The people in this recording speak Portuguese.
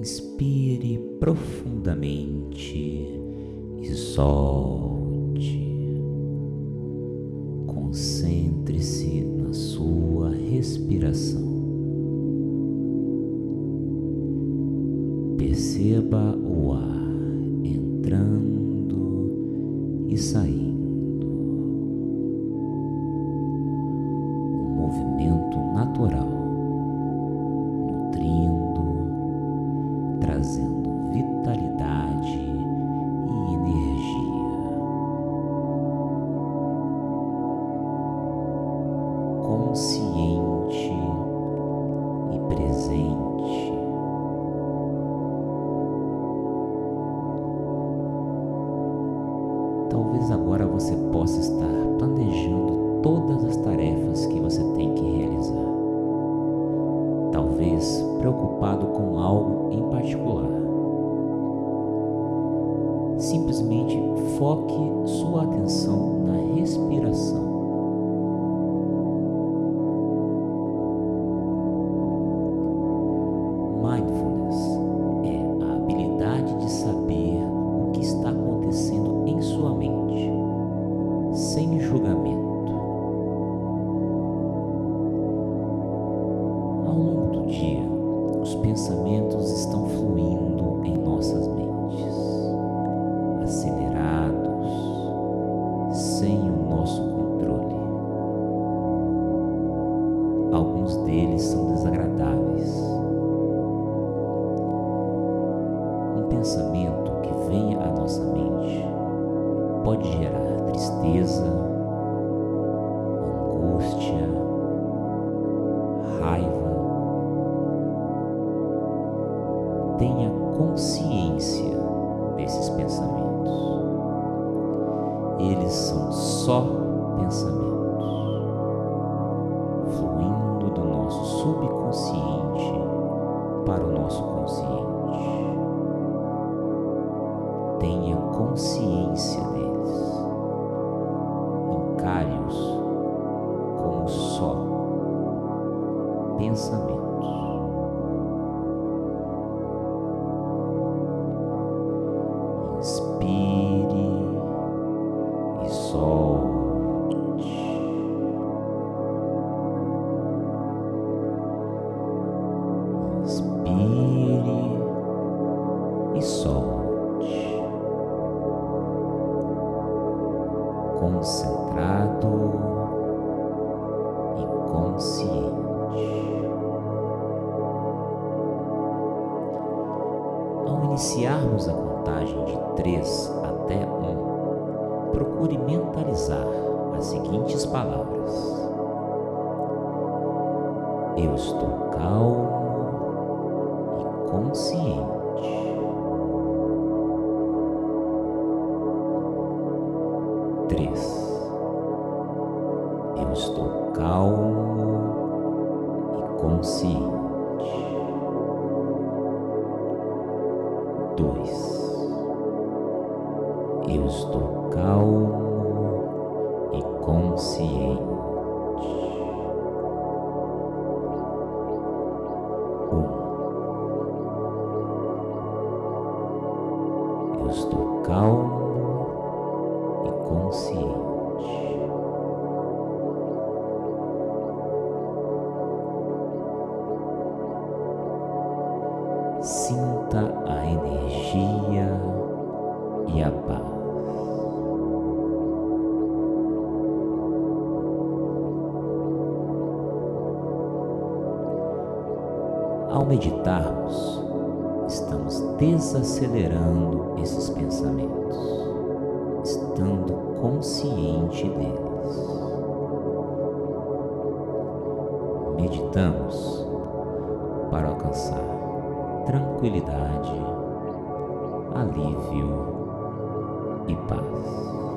Inspire profundamente e solte. Concentre-se na sua respiração. Perceba o ar entrando e saindo. Possa estar planejando todas as tarefas que você tem que realizar. Talvez preocupado com algo em particular. Simplesmente foque sua atenção na respiração. Os pensamentos estão fluindo em nossas mentes, acelerados, sem o nosso controle. Alguns deles são desagradáveis. Um pensamento que venha à nossa mente pode gerar tristeza, angústia, raiva. Pensamentos. Eles são só pensamentos, fluindo do nosso subconsciente para o nosso consciente. Tenha consciência deles. Encare-os como só pensamentos. Inspire e solte. Concentrado e consciente. Ao iniciarmos a contagem de 3 até 1, procure mentalizar as seguintes palavras: Eu estou calmo consciente. Três. Eu estou calmo e consciente. Dois. Eu estou calmo e consciente. Estou calmo e consciente. Sinta a energia e a paz. Ao meditarmos, estamos desacelerando esses pensamentos, estando consciente deles. Meditamos para alcançar tranquilidade, alívio e paz.